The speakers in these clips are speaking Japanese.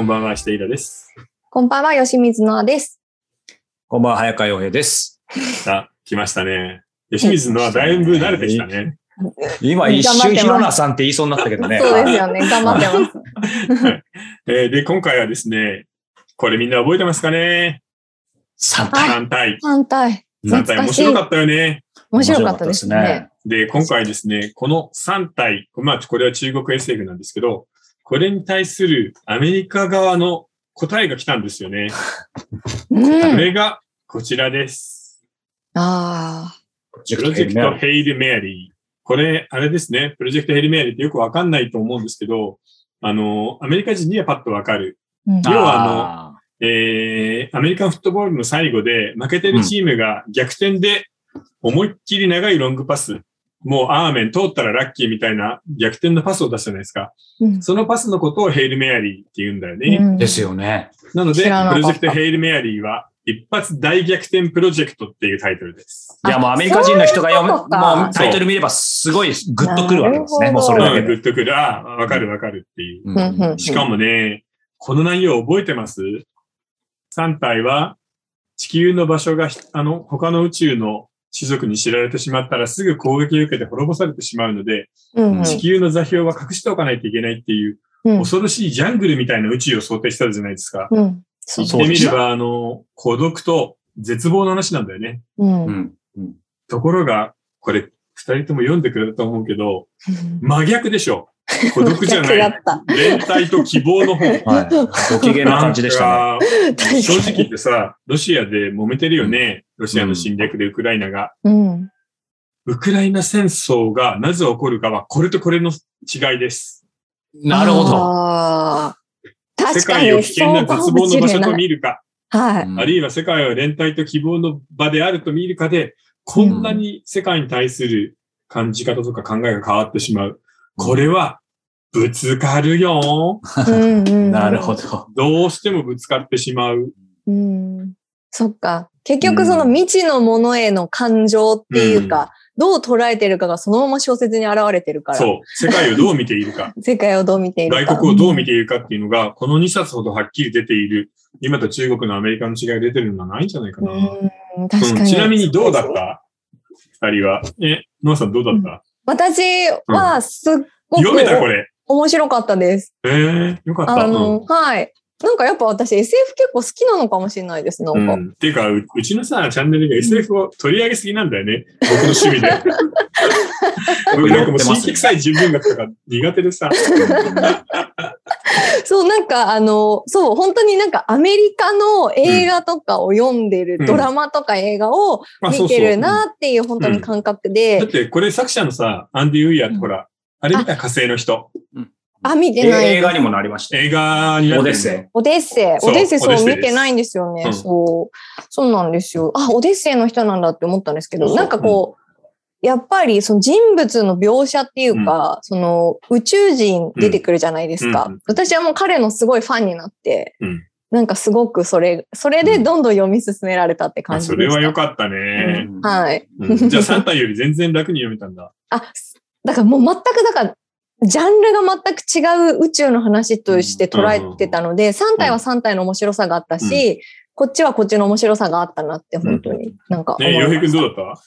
こんばんは、下井です。こんばんは、吉水のあです。こんばんは、早川洋平です。あ、来ましたね。吉水のはだいぶ慣れてきたね。今一瞬、ひろなさんって言いそうになったけどね。そうですよね。頑張ってます。えーで、今回はですね、これみんな覚えてますかね？3体。?3 体。反対。3体面白かったよね。面白かったですね。で、今回ですね、この3体、まあ、これは中国 SF なんですけど、これに対するアメリカ側の答えが来たんですよね。うん。これがこちらです。あプロプロジェクトヘイル・メアリー。これ、あれですね。プロジェクトヘイル・メアリーってよくわかんないと思うんですけど、あの、アメリカ人にはパッとわかる。あ。うん要はあえー、アメリカンフットボールの最後で負けてるチームが逆転で思いっきり長いロングパス、もうアーメン通ったらラッキーみたいな逆転のパスを出すじゃないですか。うんそのパスのことをヘイル・メアリーって言うんだよね。ですよね。なので、プロジェクトヘイル・メアリーは一発大逆転プロジェクトっていうタイトルです。いや、もうアメリカ人の人が読む、そういうもうタイトル見ればすごいグッとくるわけですね。もうそれだけで。ッとくる。ああ、わかるわかるっていう。うんしかもね、この内容覚えてます ?3 体は地球の場所があの他の宇宙の種族に知られてしまったらすぐ攻撃を受けて滅ぼされてしまうので、うんうん地球の座標は隠しておかないといけないっていう、うん恐ろしいジャングルみたいな宇宙を想定したじゃないですか。うん。そう言ってみれば、あの、孤独と絶望の話なんだよね。うん。うんうんうんところが、これ、二人とも読んでくれたと思うけど、真逆でしょ。孤独じゃない。連帯と希望の方。はい。ご機嫌な感じでしたね。正直言ってさ、ロシアで揉めてるよね。ロシアの侵略でウクライナが。うん。ウクライナ戦争がなぜ起こるかは、これとこれの違いです。なるほど。世確か界をに、危険な絶望の場所と見るか、はい。あるいは世界を連帯と希望の場であると見るかで、こんなに世界に対する感じ方とか考えが変わってしまう。これは、ぶつかるよ。うんうんなるほど。どうしてもぶつかってしまう。うん。そっか。結局その未知のものへの感情っていうか、どう捉えてるかがそのまま小説に現れてるから。そう。世界をどう見ているか。世界をどう見ているか。外国をどう見ているかっていうのが、この2冊ほどはっきり出ている、今と中国のアメリカの違いが出てるのはないんじゃないかな。うん、確かに。うんちなみにどうだった？二人は。え、ノアさんどうだった、私はすっごく読めたこれ。面白かったです。えー、よかった。あの、はい。なんかやっぱ私 SF 結構好きなのかもしれないです。なうんん。か。うん。っていうかう、うちのさ、チャンネルが SF を取り上げすぎなんだよね。僕の趣味で。僕なんかもう新規臭い人文学とか苦手でさ。そう、なんかあの、そう、本当になんかアメリカの映画とかを読んでる、うんドラマとか映画をあ見てるなっていう本当に感覚だっで、てこれ作者のさ、アンディ・ウィアってうんほら、あれ見た火星の人。あ、見てない。映画にもなりました。映画にオデッセイ。オデッセイ。オデッセイそう見てないんですよね、うんそう。そうなんですよ。あ、オデッセイの人なんだって思ったんですけど、なんかこう、やっぱりその人物の描写っていうか、その宇宙人出てくるじゃないですか。私はもう彼のすごいファンになって、うんなんかすごくそれ、それでどんどん読み進められたって感じでした。れは良かったね。うんはい。うんじゃあ3体より全然楽に読めたんだ。あ、だからもう全く、だから、ジャンルが全く違う宇宙の話として捉えてたので、3体は3体の面白さがあったし、こっちはこっちの面白さがあったなって、本当になんか思ね、洋平君。どうだった？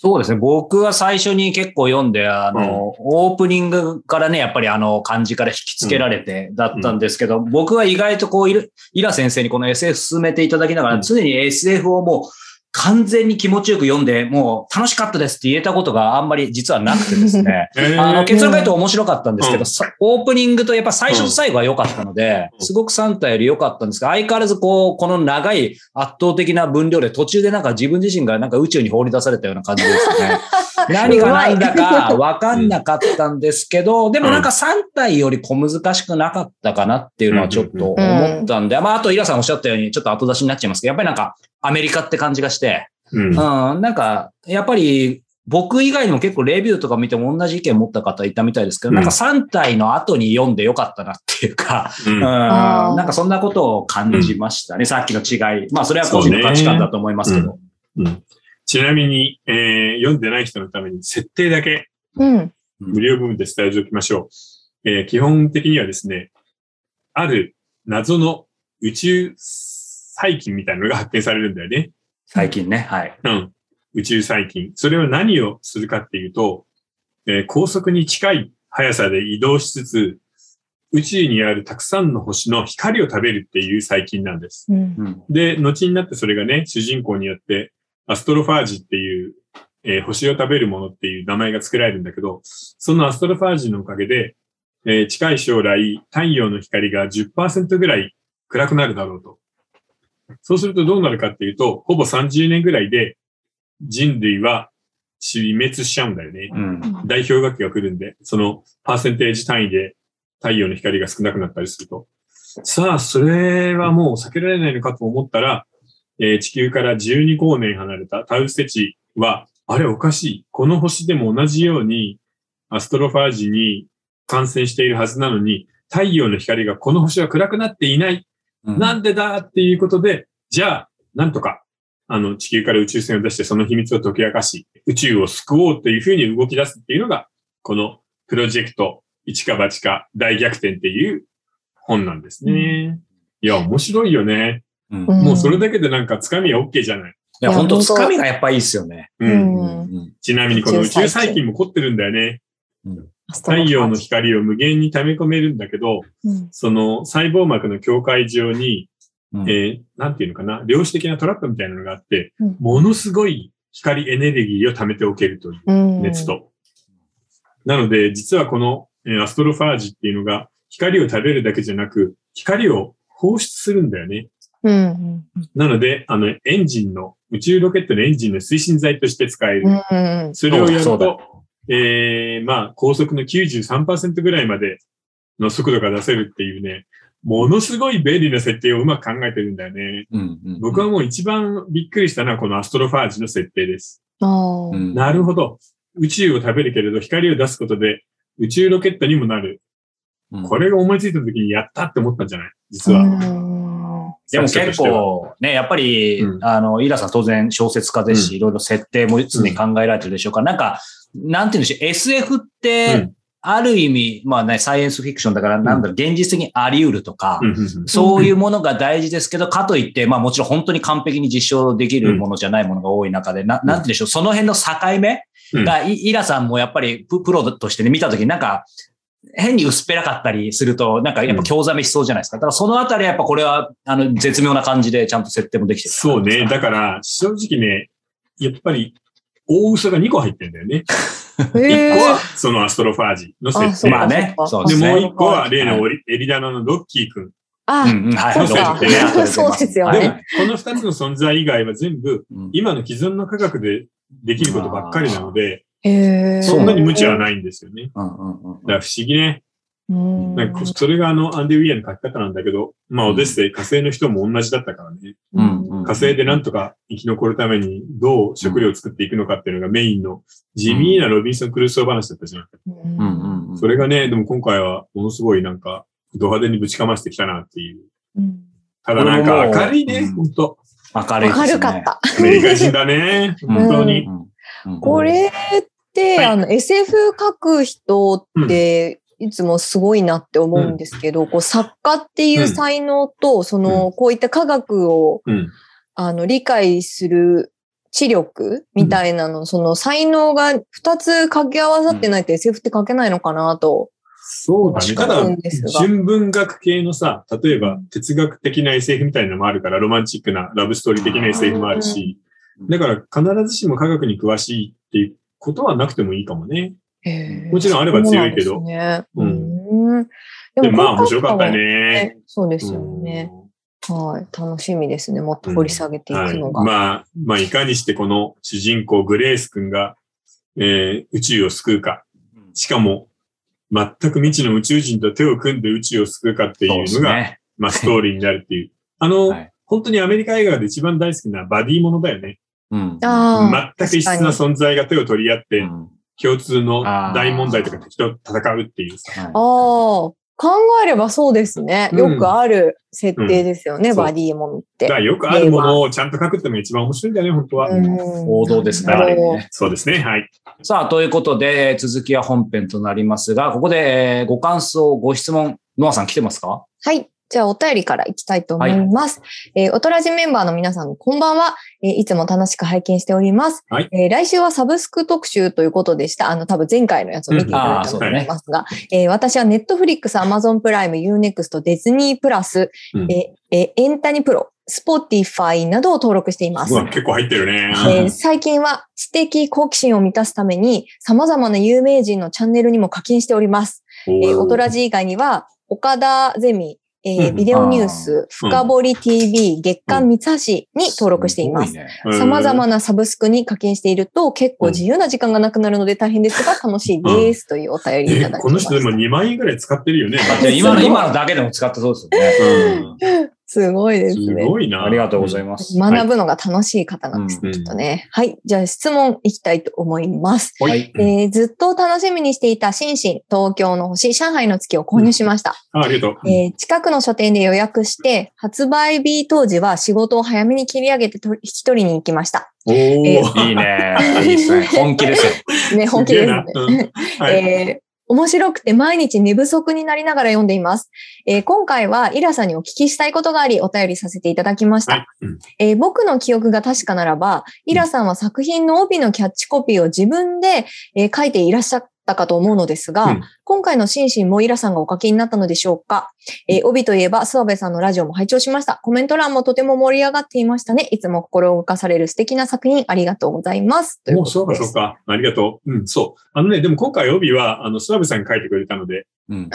そうですね。僕は最初に結構読んで、あの、オープニングからね、やっぱりあの漢字から引き付けられてだったんですけど、僕は意外とこう、イライラ先生にこの SF 進めていただきながら、うん。常に SF をもう完全に気持ちよく読んで、もう楽しかったですって言えたことがあんまり実はなくてですね。えーあの、結論から言うと面白かったんですけど、うんさオープニングとやっぱ最初と最後は良かったので、うんすごくサンタより良かったんですが、相変わらずこう、この長い圧倒的な分量で途中でなんか自分自身がなんか宇宙に放り出されたような感じですね。何が何だか分かんなかったんですけど、でもなんか3体より小難しくなかったかなっていうのはちょっと思ったんで、まああとイラさんおっしゃったようにちょっと後出しになっちゃいますけど、やっぱりなんかアメリカって感じがして、うん。うん、なんか、やっぱり、僕以外にも結構レビューとか見ても同じ意見持った方いたみたいですけど、うん。なんか3体の後に読んでよかったなっていうか、ううん。なんかそんなことを感じましたね。さっきの違い。まあそれは個人の価値観だと思いますけど。うんちなみに、えー読んでない人のために設定だけうん。無料部分で伝えておきましょう。えー基本的にはですね、ある謎の宇宙細菌みたいなのが発見されるんだよね。最近ね。はい。うん。宇宙細菌。それは何をするかっていうと、えー高速に近い速さで移動しつつ、宇宙にあるたくさんの星の光を食べるっていう細菌なんです。うんうん。で、後になってそれがね、主人公によって、アストロファージっていう、えー星を食べるものっていう名前が付けられるんだけど、そのアストロファージのおかげで、えー近い将来、太陽の光が10%ぐらい暗くなるだろうと。そうするとどうなるかっていうと、ほぼ30年ぐらいで人類は死滅しちゃうんだよね。うん。代表学期が来るんで、そのパーセンテージ単位で太陽の光が少なくなったりすると。さあ、それはもう避けられないのかと思ったら、えー地球から12光年離れたタウステチは、あれおかしい。この星でも同じようにアストロファージに感染しているはずなのに、太陽の光がこの星は暗くなっていない。なんでだっていうことで、じゃあ、なんとか、あの、地球から宇宙船を出してその秘密を解き明かし、宇宙を救おうっていうふうに動き出すっていうのが、このプロジェクト、一か八か大逆転っていう本なんですね。いや、面白いよね。うん。うんもうそれだけでなんかつかみは OK じゃない。いや、いや本当本当つかみがやっぱいいっすよね。う。うんんうん。ちなみにこの宇宙細菌も凝ってるんだよね。太陽の光を無限に溜め込めるんだけど、うんその細胞膜の境界上に、うんえーなんていうのかな、量子的なトラップみたいなのがあって、うんものすごい光エネルギーを溜めておけるといううん熱と。なので、実はこの、えーアストロファージっていうのが、光を食べるだけじゃなく、光を放出するんだよね。うんなので、あの、エンジンの、宇宙ロケットのエンジンの推進剤として使える。うんうんそれをやると、えー、まあ、高速の93%ぐらいまでの速度が出せるっていうね、ものすごい便利な設定をうまく考えてるんだよね。うん。うん僕はもう一番びっくりしたのはこのアストロファージの設定です。なるほど。宇宙を食べるけれど光を出すことで宇宙ロケットにもなる。うんこれが思いついた時にやったって思ったんじゃない？実は。うんでも結構、ね、やっぱり、うん。あの、イラさん当然小説家ですし、うん。いろいろ設定も常に考えられてるでしょうから、なんか、なんていうんでしょう、SF っうてん、ある意味、まあね、サイエンスフィクションだから、なんだろう、現実的にあり得るとか、うんうんうん。そういうものが大事ですけど、かといって、まあもちろん本当に完璧に実証できるものじゃないものが多い中で、ななんて言うんでしょう、その辺の境目が、いイラさんもやっぱりププロとしてね、見たときになんか、変に薄っぺらかったりすると、なんかやっぱ興ざめしそうじゃないですか。だからそのあたりはやっぱこれは、あの、絶妙な感じでちゃんと設定もできてる。そうね。だから、正直ね、やっぱり、大嘘が2個入ってんだよね。1へー個は、そのアストロファージの設定。まあねそううでで、すねもう1個は、例のはオリエリダナのロッキー君。あうんうん、はい。そうですよねでもはい、この2つの存在以外は全部、うん今の既存の科学でできることばっかりなので、そんなに無知はないんですよね。だから不思議ね。うん。なんかそれがあの、アンディ・ウィアの書き方なんだけど、まあ、オデッセイ、火星の人も同じだったからね。火星でなんとか生き残るためにどう食料を作っていくのかっていうのがメインの地味なロビンソン・クルーソー話だったじゃん。それがね、でも今回はものすごいなんか、ド派手にぶちかましてきたなっていう。うん。ただなんか明るいね、うん。本当明るい。ね。明るかった。アメリカ人だね。うん本当に。これって、はい。あの、SF 書く人って、いつもすごいなって思うんですけど、こう作家っていう才能と、その、こういった科学を、うん。あの、理解する知力みたいなの、その才能が二つ掛け合わさってないと SF って書けないのかなと。そうだね。ただ純文学系のさ、例えば哲学的な SF みたいなのもあるから、ロマンチックなラブストーリー的な SF もあるし、だから必ずしも科学に詳しいっていうことはなくてもいいかもね。もちろんあれば強いけどね。ううん。でもまあ面白かったね。ね。そうですよね。はい。楽しみですね。もっと掘り下げていはい。くのが。まあ、まあ、いかにしてこの主人公グレース君が、えー宇宙を救うか。しかも、全く未知の宇宙人と手を組んで宇宙を救うかっていうのが、ね。まあ、ストーリーになるっていう。あの、はい本当にアメリカ映画で一番大好きなバディものだよね。うんああ。全く異質な存在が手を取り合って、うん共通の大問題とか敵と戦うっていうさ。はいああ。考えればそうですね。うんよくある設定ですよね、うんバディものって。だからよくあるものをちゃんと書くってのが一番面白いんだよね、本当は。うん王道ですね。ねそうですね、はい。さあ、ということで、えー続きは本編となりますが、ここで、えーご感想、ご質問、ノアさん来てますか？はい。じゃあお便りからいきたいと思います。えー、おとらじメンバーの皆さん、こんばんは。えーいつも楽しく拝見しております。はいえー来週はサブスク特集ということでした。あの、多分前回のやつを見ていただいたと思いますが、えー私はネットフリックス、アマゾンプライム、ユーネクスト、ディズニープラス、うんえーえーエンタニプロ、スポティファイなどを登録していますう。わ結構入ってるね。えー最近は知的好奇心を満たすために様々な有名人のチャンネルにも課金しております。おえー、おとらじ以外には、岡田ゼミ、えーうん。ビデオニュース、深掘り TV、月刊三橋に登録しています。様々なサブスクに課金していると結構自由な時間がなくなるので大変ですが楽しいですというお便りいただきました。えこの人でも2万円ぐらい使ってるよね。今の、今のだけでも使ったそうですよね。うんすごいですすね。ごいな。ありがとうございます。学ぶのが楽しい方なんですね、うんきっとね。はい。じゃあ質問いきたいと思います。ははいい。うんえーずっと楽しみにしていたシンシン、東京の星、上海の月を購入しました。あありがとう。えー近くの書店で予約して、発売日当時は仕事を早めに切り上げてと引き取りに行きました。おお、えいいね。いいですね。本気ですよ。ね、本気ですね。はい。えー面白くて毎日寝不足になりながら読んでいます。えー今回はイラさんにお聞きしたいことがあり、お便りさせていただきました。はいうんえー僕の記憶が確かならば、イラさんは作品の帯のキャッチコピーを自分で、えー書いていらっしゃったかと思うのですが、うん今回の心身もイラさんがお書きになったのでしょうか、えー帯といえば、諏訪部さんのラジオも拝聴しました。コメント欄もとても盛り上がっていましたね。いつも心を動かされる素敵な作品ありがとうございます。というもうそうか、ことです。そうか。ありがとう。うん、そう。あのね、でも今回帯は、あの、諏訪部さんが書いてくれたので、うん。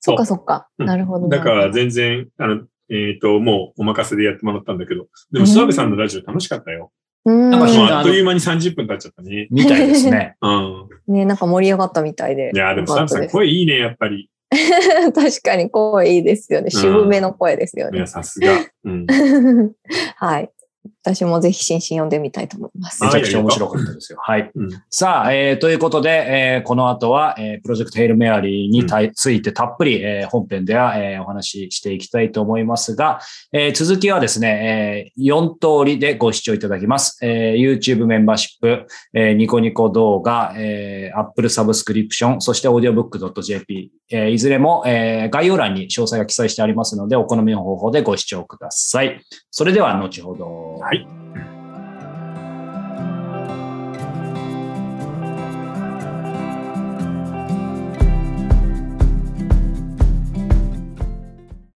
そっかそっか。うんなるほど。だから全然、あの、えっ、と、もうお任せでやってもらったんだけど、でも諏訪部さんのラジオ楽しかったよ。うん、なんかあっという間に30分経っちゃったね。みたいですね。うん。ね、なんか盛り上がったみたいでい。や、でもよかったです澤部さん声いいね、やっぱり。確かに声いいですよね。渋めの声ですよねいや、。さすが。うん。はい。私もぜひ新進読んでみたいと思います。めちゃくちゃ面白かったですよ。はい。うんさあ、えーということで、えーこの後は、えープロジェクトヘイルメアリーにたいついてたっぷり、えー本編では、えーお話ししていきたいと思いますが、えー続きはですね、え4通りでご視聴いただきます。えー YouTube メンバーシップ、えーニコニコ動画、えー Apple サブスクリプション、そして audiobook.jp、えーいずれも、えー概要欄に詳細が記載してありますので、お好みの方法でご視聴ください。それでは後ほど。はい。